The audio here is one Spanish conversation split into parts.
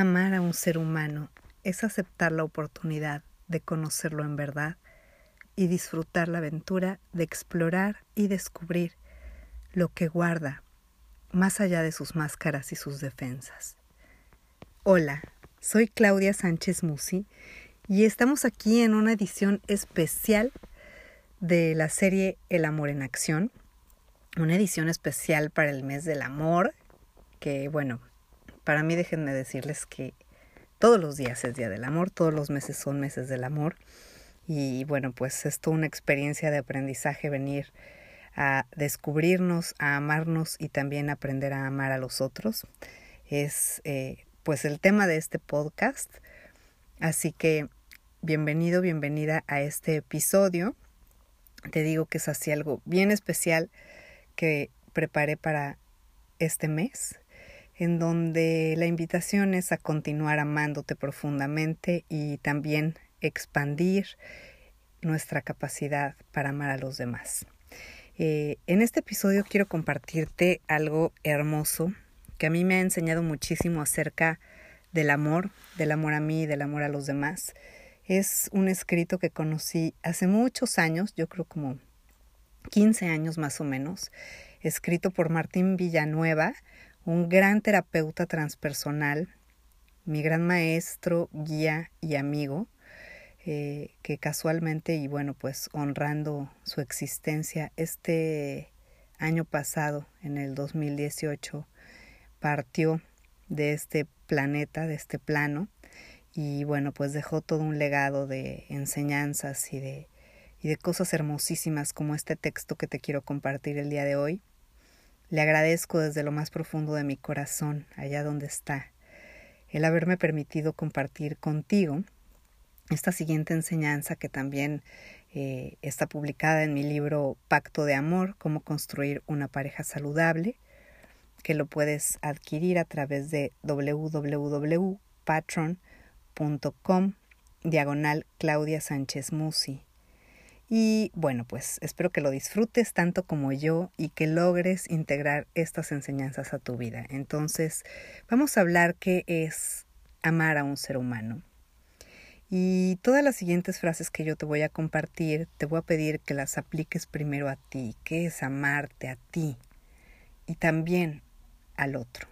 Amar a un ser humano es aceptar la oportunidad de conocerlo en verdad y disfrutar la aventura de explorar y descubrir lo que guarda más allá de sus máscaras y sus defensas. Hola, soy Claudia Sánchez Musi y estamos aquí en una edición especial de la serie El amor en acción, una edición especial para el mes del amor, que bueno, para mí déjenme decirles que todos los días es Día del Amor, todos los meses son meses del amor. Y bueno, pues es toda una experiencia de aprendizaje venir a descubrirnos, a amarnos y también aprender a amar a los otros. Es eh, pues el tema de este podcast. Así que bienvenido, bienvenida a este episodio. Te digo que es así algo bien especial que preparé para este mes en donde la invitación es a continuar amándote profundamente y también expandir nuestra capacidad para amar a los demás. Eh, en este episodio quiero compartirte algo hermoso que a mí me ha enseñado muchísimo acerca del amor, del amor a mí y del amor a los demás. Es un escrito que conocí hace muchos años, yo creo como 15 años más o menos, escrito por Martín Villanueva, un gran terapeuta transpersonal, mi gran maestro, guía y amigo, eh, que casualmente y bueno, pues honrando su existencia, este año pasado, en el 2018, partió de este planeta, de este plano, y bueno, pues dejó todo un legado de enseñanzas y de, y de cosas hermosísimas como este texto que te quiero compartir el día de hoy. Le agradezco desde lo más profundo de mi corazón, allá donde está, el haberme permitido compartir contigo esta siguiente enseñanza que también eh, está publicada en mi libro Pacto de Amor, cómo construir una pareja saludable, que lo puedes adquirir a través de www.patron.com diagonal Claudia Sánchez Musi. Y bueno, pues espero que lo disfrutes tanto como yo y que logres integrar estas enseñanzas a tu vida. Entonces, vamos a hablar qué es amar a un ser humano. Y todas las siguientes frases que yo te voy a compartir, te voy a pedir que las apliques primero a ti, qué es amarte a ti y también al otro.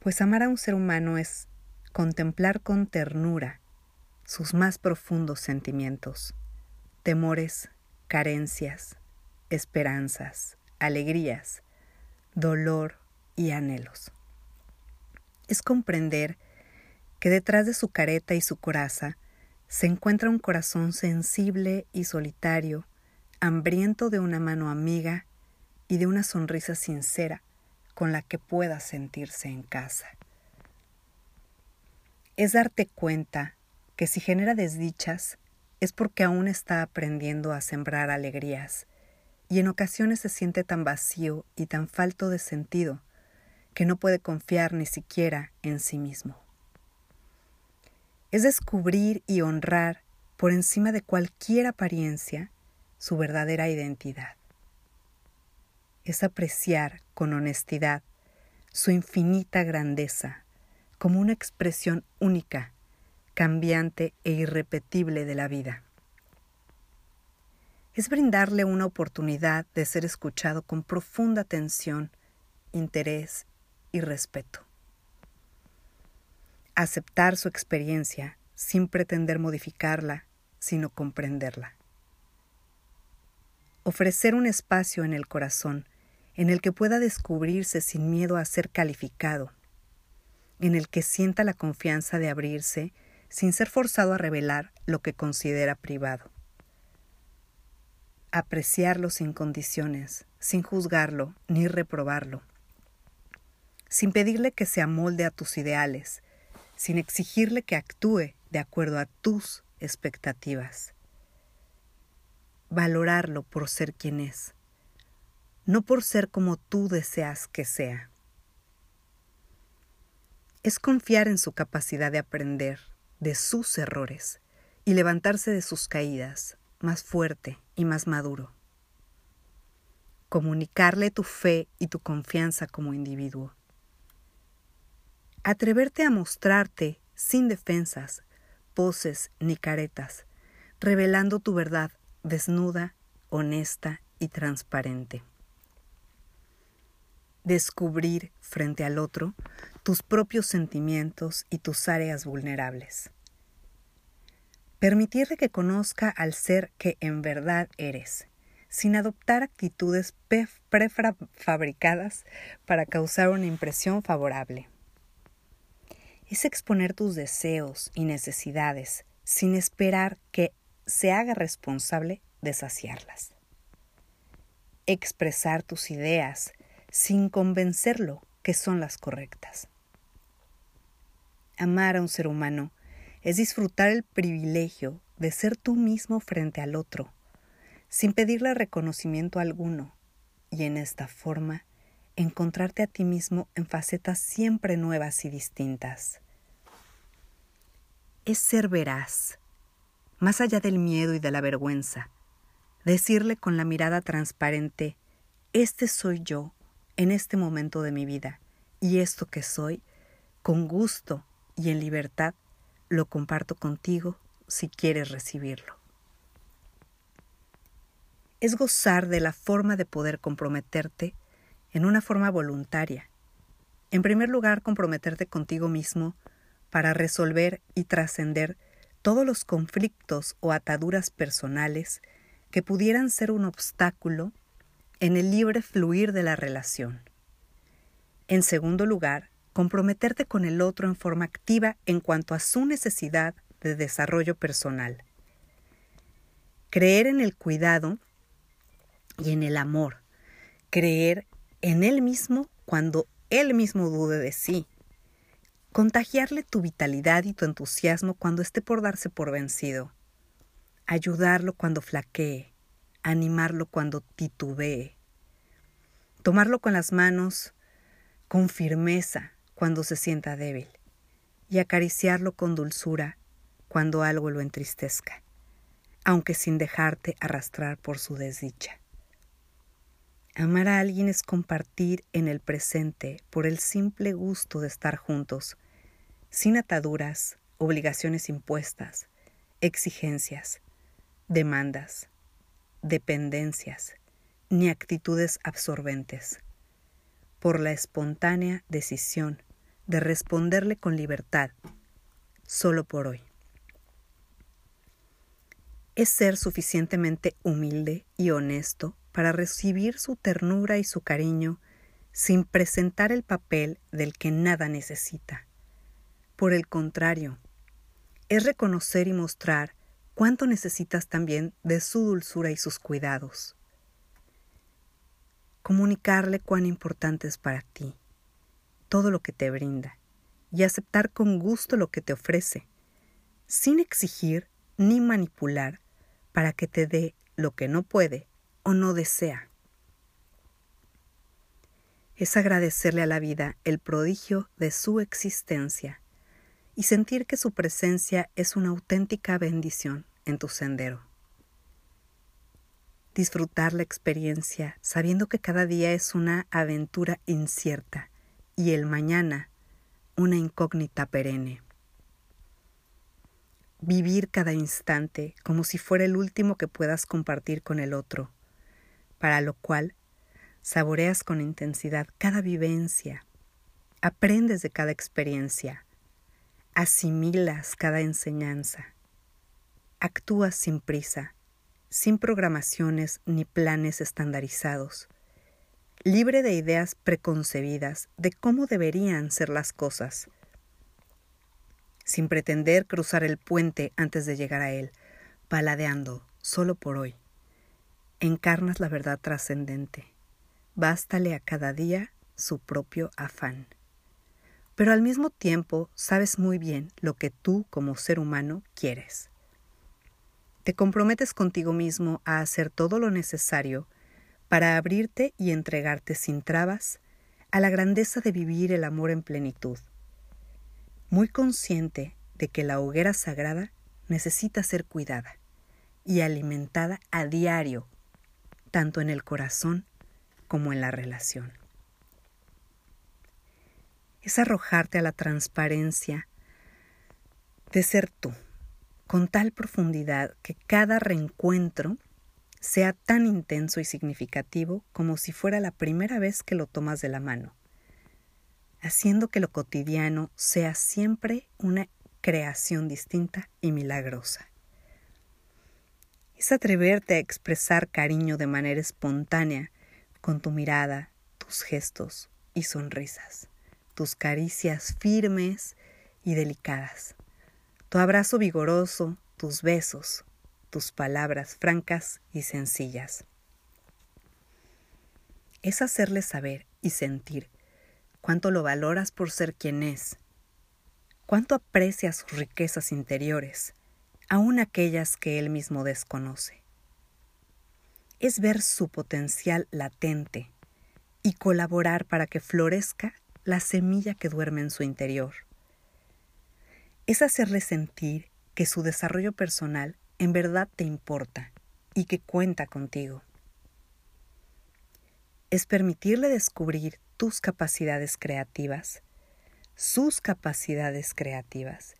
Pues amar a un ser humano es contemplar con ternura sus más profundos sentimientos temores, carencias, esperanzas, alegrías, dolor y anhelos. Es comprender que detrás de su careta y su coraza se encuentra un corazón sensible y solitario, hambriento de una mano amiga y de una sonrisa sincera con la que pueda sentirse en casa. Es darte cuenta que si genera desdichas, es porque aún está aprendiendo a sembrar alegrías, y en ocasiones se siente tan vacío y tan falto de sentido que no puede confiar ni siquiera en sí mismo. Es descubrir y honrar por encima de cualquier apariencia su verdadera identidad. Es apreciar con honestidad su infinita grandeza como una expresión única cambiante e irrepetible de la vida. Es brindarle una oportunidad de ser escuchado con profunda atención, interés y respeto. Aceptar su experiencia sin pretender modificarla, sino comprenderla. Ofrecer un espacio en el corazón en el que pueda descubrirse sin miedo a ser calificado, en el que sienta la confianza de abrirse sin ser forzado a revelar lo que considera privado. Apreciarlo sin condiciones, sin juzgarlo ni reprobarlo, sin pedirle que se amolde a tus ideales, sin exigirle que actúe de acuerdo a tus expectativas. Valorarlo por ser quien es, no por ser como tú deseas que sea. Es confiar en su capacidad de aprender, de sus errores y levantarse de sus caídas más fuerte y más maduro. Comunicarle tu fe y tu confianza como individuo. Atreverte a mostrarte sin defensas, poses ni caretas, revelando tu verdad desnuda, honesta y transparente. Descubrir frente al otro tus propios sentimientos y tus áreas vulnerables. Permitirle que conozca al ser que en verdad eres, sin adoptar actitudes prefabricadas para causar una impresión favorable. Es exponer tus deseos y necesidades sin esperar que se haga responsable de saciarlas. Expresar tus ideas sin convencerlo que son las correctas. Amar a un ser humano es disfrutar el privilegio de ser tú mismo frente al otro, sin pedirle reconocimiento alguno, y en esta forma encontrarte a ti mismo en facetas siempre nuevas y distintas. Es ser veraz, más allá del miedo y de la vergüenza, decirle con la mirada transparente, este soy yo en este momento de mi vida, y esto que soy, con gusto y en libertad, lo comparto contigo si quieres recibirlo. Es gozar de la forma de poder comprometerte en una forma voluntaria. En primer lugar, comprometerte contigo mismo para resolver y trascender todos los conflictos o ataduras personales que pudieran ser un obstáculo en el libre fluir de la relación. En segundo lugar, comprometerte con el otro en forma activa en cuanto a su necesidad de desarrollo personal. Creer en el cuidado y en el amor. Creer en él mismo cuando él mismo dude de sí contagiarle tu vitalidad y tu entusiasmo cuando esté por darse por vencido, ayudarlo cuando flaquee, animarlo cuando titubee, tomarlo con las manos con firmeza cuando se sienta débil y acariciarlo con dulzura cuando algo lo entristezca, aunque sin dejarte arrastrar por su desdicha. Amar a alguien es compartir en el presente por el simple gusto de estar juntos, sin ataduras, obligaciones impuestas, exigencias, demandas, dependencias, ni actitudes absorbentes, por la espontánea decisión de responderle con libertad, solo por hoy. Es ser suficientemente humilde y honesto para recibir su ternura y su cariño sin presentar el papel del que nada necesita. Por el contrario, es reconocer y mostrar cuánto necesitas también de su dulzura y sus cuidados. Comunicarle cuán importante es para ti, todo lo que te brinda, y aceptar con gusto lo que te ofrece, sin exigir ni manipular para que te dé lo que no puede o no desea. Es agradecerle a la vida el prodigio de su existencia y sentir que su presencia es una auténtica bendición en tu sendero. Disfrutar la experiencia sabiendo que cada día es una aventura incierta y el mañana una incógnita perenne. Vivir cada instante como si fuera el último que puedas compartir con el otro para lo cual saboreas con intensidad cada vivencia, aprendes de cada experiencia, asimilas cada enseñanza, actúas sin prisa, sin programaciones ni planes estandarizados, libre de ideas preconcebidas de cómo deberían ser las cosas, sin pretender cruzar el puente antes de llegar a él, paladeando solo por hoy encarnas la verdad trascendente. Bástale a cada día su propio afán. Pero al mismo tiempo sabes muy bien lo que tú como ser humano quieres. Te comprometes contigo mismo a hacer todo lo necesario para abrirte y entregarte sin trabas a la grandeza de vivir el amor en plenitud, muy consciente de que la hoguera sagrada necesita ser cuidada y alimentada a diario tanto en el corazón como en la relación. Es arrojarte a la transparencia de ser tú, con tal profundidad que cada reencuentro sea tan intenso y significativo como si fuera la primera vez que lo tomas de la mano, haciendo que lo cotidiano sea siempre una creación distinta y milagrosa. Es atreverte a expresar cariño de manera espontánea con tu mirada, tus gestos y sonrisas, tus caricias firmes y delicadas, tu abrazo vigoroso, tus besos, tus palabras francas y sencillas. Es hacerle saber y sentir cuánto lo valoras por ser quien es, cuánto aprecias sus riquezas interiores, aun aquellas que él mismo desconoce. Es ver su potencial latente y colaborar para que florezca la semilla que duerme en su interior. Es hacerle sentir que su desarrollo personal en verdad te importa y que cuenta contigo. Es permitirle descubrir tus capacidades creativas, sus capacidades creativas,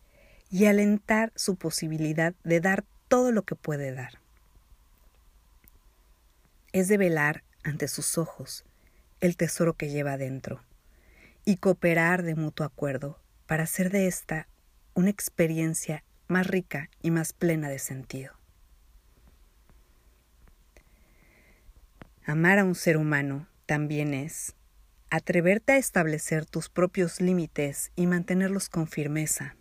y alentar su posibilidad de dar todo lo que puede dar. Es de velar ante sus ojos el tesoro que lleva dentro y cooperar de mutuo acuerdo para hacer de esta una experiencia más rica y más plena de sentido. Amar a un ser humano también es atreverte a establecer tus propios límites y mantenerlos con firmeza.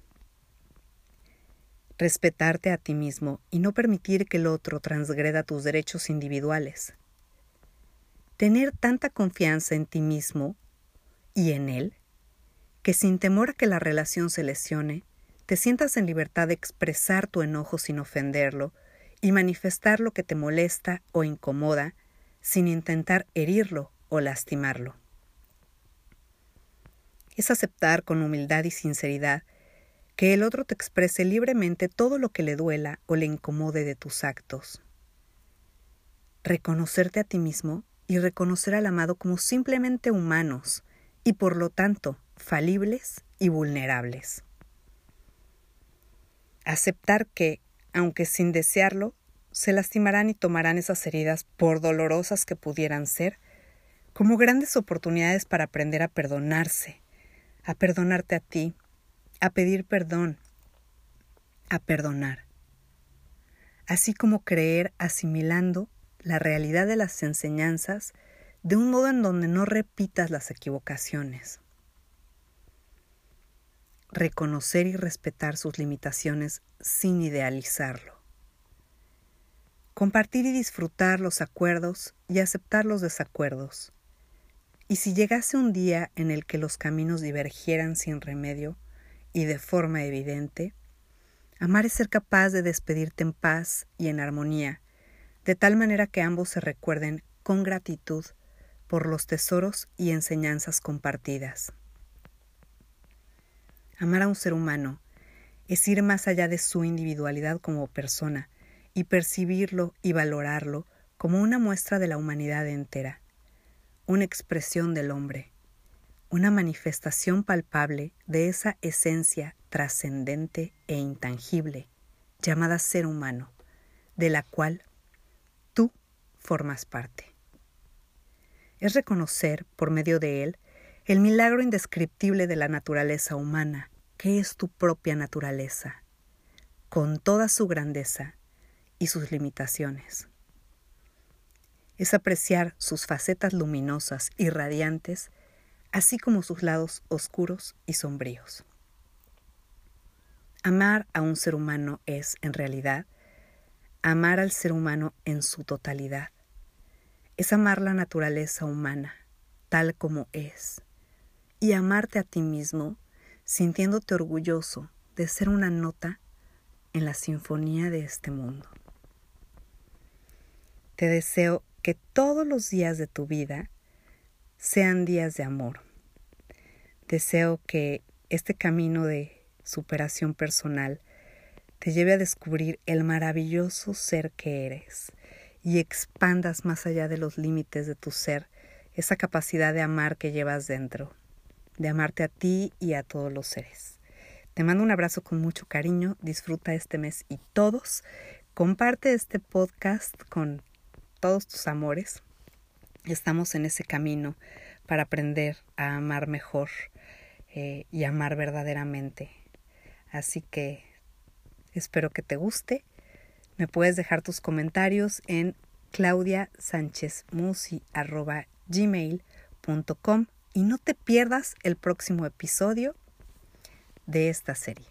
Respetarte a ti mismo y no permitir que el otro transgreda tus derechos individuales. Tener tanta confianza en ti mismo y en él que sin temor a que la relación se lesione, te sientas en libertad de expresar tu enojo sin ofenderlo y manifestar lo que te molesta o incomoda sin intentar herirlo o lastimarlo. Es aceptar con humildad y sinceridad que el otro te exprese libremente todo lo que le duela o le incomode de tus actos. Reconocerte a ti mismo y reconocer al amado como simplemente humanos y por lo tanto falibles y vulnerables. Aceptar que, aunque sin desearlo, se lastimarán y tomarán esas heridas, por dolorosas que pudieran ser, como grandes oportunidades para aprender a perdonarse, a perdonarte a ti, a pedir perdón, a perdonar, así como creer asimilando la realidad de las enseñanzas de un modo en donde no repitas las equivocaciones reconocer y respetar sus limitaciones sin idealizarlo. Compartir y disfrutar los acuerdos y aceptar los desacuerdos. Y si llegase un día en el que los caminos divergieran sin remedio y de forma evidente, amar es ser capaz de despedirte en paz y en armonía, de tal manera que ambos se recuerden con gratitud por los tesoros y enseñanzas compartidas. Amar a un ser humano es ir más allá de su individualidad como persona y percibirlo y valorarlo como una muestra de la humanidad entera, una expresión del hombre, una manifestación palpable de esa esencia trascendente e intangible llamada ser humano, de la cual tú formas parte. Es reconocer, por medio de él, el milagro indescriptible de la naturaleza humana, que es tu propia naturaleza, con toda su grandeza y sus limitaciones. Es apreciar sus facetas luminosas y radiantes, así como sus lados oscuros y sombríos. Amar a un ser humano es, en realidad, amar al ser humano en su totalidad. Es amar la naturaleza humana, tal como es, y amarte a ti mismo, sintiéndote orgulloso de ser una nota en la sinfonía de este mundo. Te deseo que todos los días de tu vida sean días de amor. Deseo que este camino de superación personal te lleve a descubrir el maravilloso ser que eres y expandas más allá de los límites de tu ser esa capacidad de amar que llevas dentro de amarte a ti y a todos los seres. Te mando un abrazo con mucho cariño, disfruta este mes y todos. Comparte este podcast con todos tus amores. Estamos en ese camino para aprender a amar mejor eh, y amar verdaderamente. Así que espero que te guste. Me puedes dejar tus comentarios en claudiasanchezmusi.gmail.com y no te pierdas el próximo episodio de esta serie.